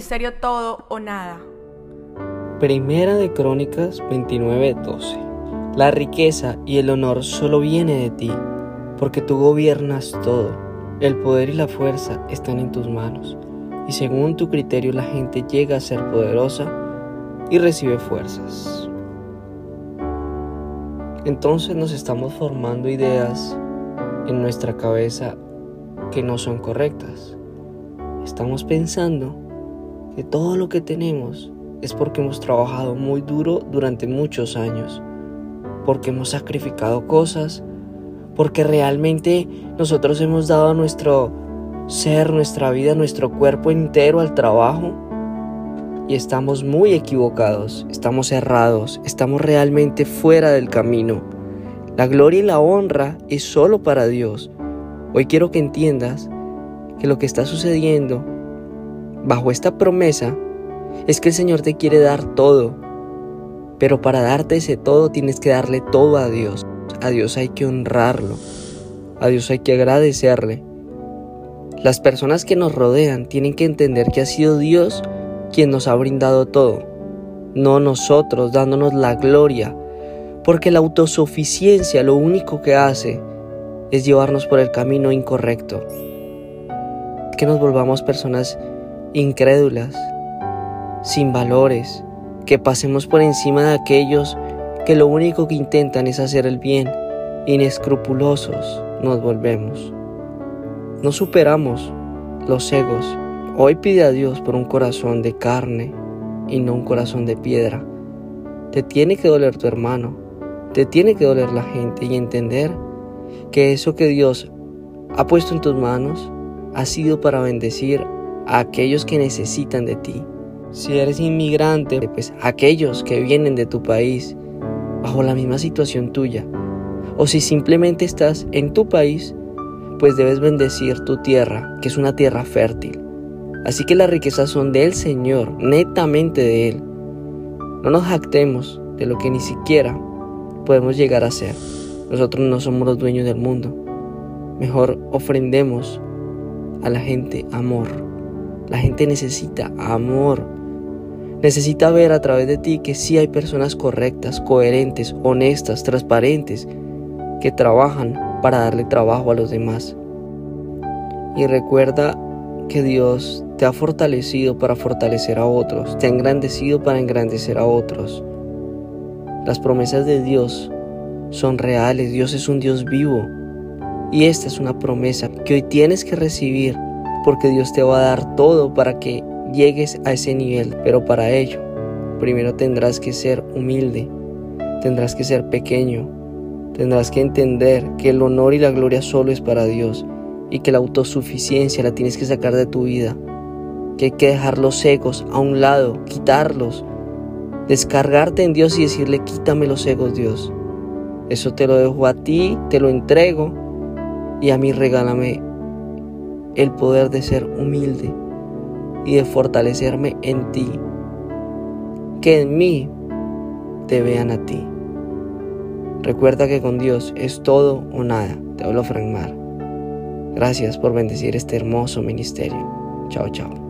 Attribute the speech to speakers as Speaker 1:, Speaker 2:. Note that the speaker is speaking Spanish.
Speaker 1: ministerio Todo o Nada.
Speaker 2: Primera de Crónicas 29:12. La riqueza y el honor solo viene de ti, porque tú gobiernas todo. El poder y la fuerza están en tus manos, y según tu criterio la gente llega a ser poderosa y recibe fuerzas. Entonces nos estamos formando ideas en nuestra cabeza que no son correctas. Estamos pensando todo lo que tenemos es porque hemos trabajado muy duro durante muchos años, porque hemos sacrificado cosas, porque realmente nosotros hemos dado nuestro ser, nuestra vida, nuestro cuerpo entero al trabajo y estamos muy equivocados, estamos errados, estamos realmente fuera del camino. La gloria y la honra es solo para Dios. Hoy quiero que entiendas que lo que está sucediendo bajo esta promesa es que el Señor te quiere dar todo. Pero para darte ese todo tienes que darle todo a Dios. A Dios hay que honrarlo. A Dios hay que agradecerle. Las personas que nos rodean tienen que entender que ha sido Dios quien nos ha brindado todo, no nosotros dándonos la gloria, porque la autosuficiencia lo único que hace es llevarnos por el camino incorrecto, que nos volvamos personas incrédulas, sin valores, que pasemos por encima de aquellos que lo único que intentan es hacer el bien, inescrupulosos nos volvemos. No superamos los egos Hoy pide a Dios por un corazón de carne y no un corazón de piedra. Te tiene que doler tu hermano, te tiene que doler la gente y entender que eso que Dios ha puesto en tus manos ha sido para bendecir a aquellos que necesitan de ti. Si eres inmigrante, pues aquellos que vienen de tu país bajo la misma situación tuya. O si simplemente estás en tu país, pues debes bendecir tu tierra, que es una tierra fértil. Así que las riquezas son del Señor, netamente de Él. No nos jactemos de lo que ni siquiera podemos llegar a ser. Nosotros no somos los dueños del mundo. Mejor ofrendemos a la gente amor. La gente necesita amor. Necesita ver a través de ti que sí hay personas correctas, coherentes, honestas, transparentes, que trabajan para darle trabajo a los demás. Y recuerda que Dios te ha fortalecido para fortalecer a otros, te ha engrandecido para engrandecer a otros. Las promesas de Dios son reales, Dios es un Dios vivo. Y esta es una promesa que hoy tienes que recibir porque Dios te va a dar todo para que llegues a ese nivel. Pero para ello, primero tendrás que ser humilde, tendrás que ser pequeño, tendrás que entender que el honor y la gloria solo es para Dios y que la autosuficiencia la tienes que sacar de tu vida, que hay que dejar los egos a un lado, quitarlos, descargarte en Dios y decirle quítame los egos Dios. Eso te lo dejo a ti, te lo entrego y a mí regálame el poder de ser humilde y de fortalecerme en ti. Que en mí te vean a ti. Recuerda que con Dios es todo o nada. Te hablo Frank Mar. Gracias por bendecir este hermoso ministerio. Chao, chao.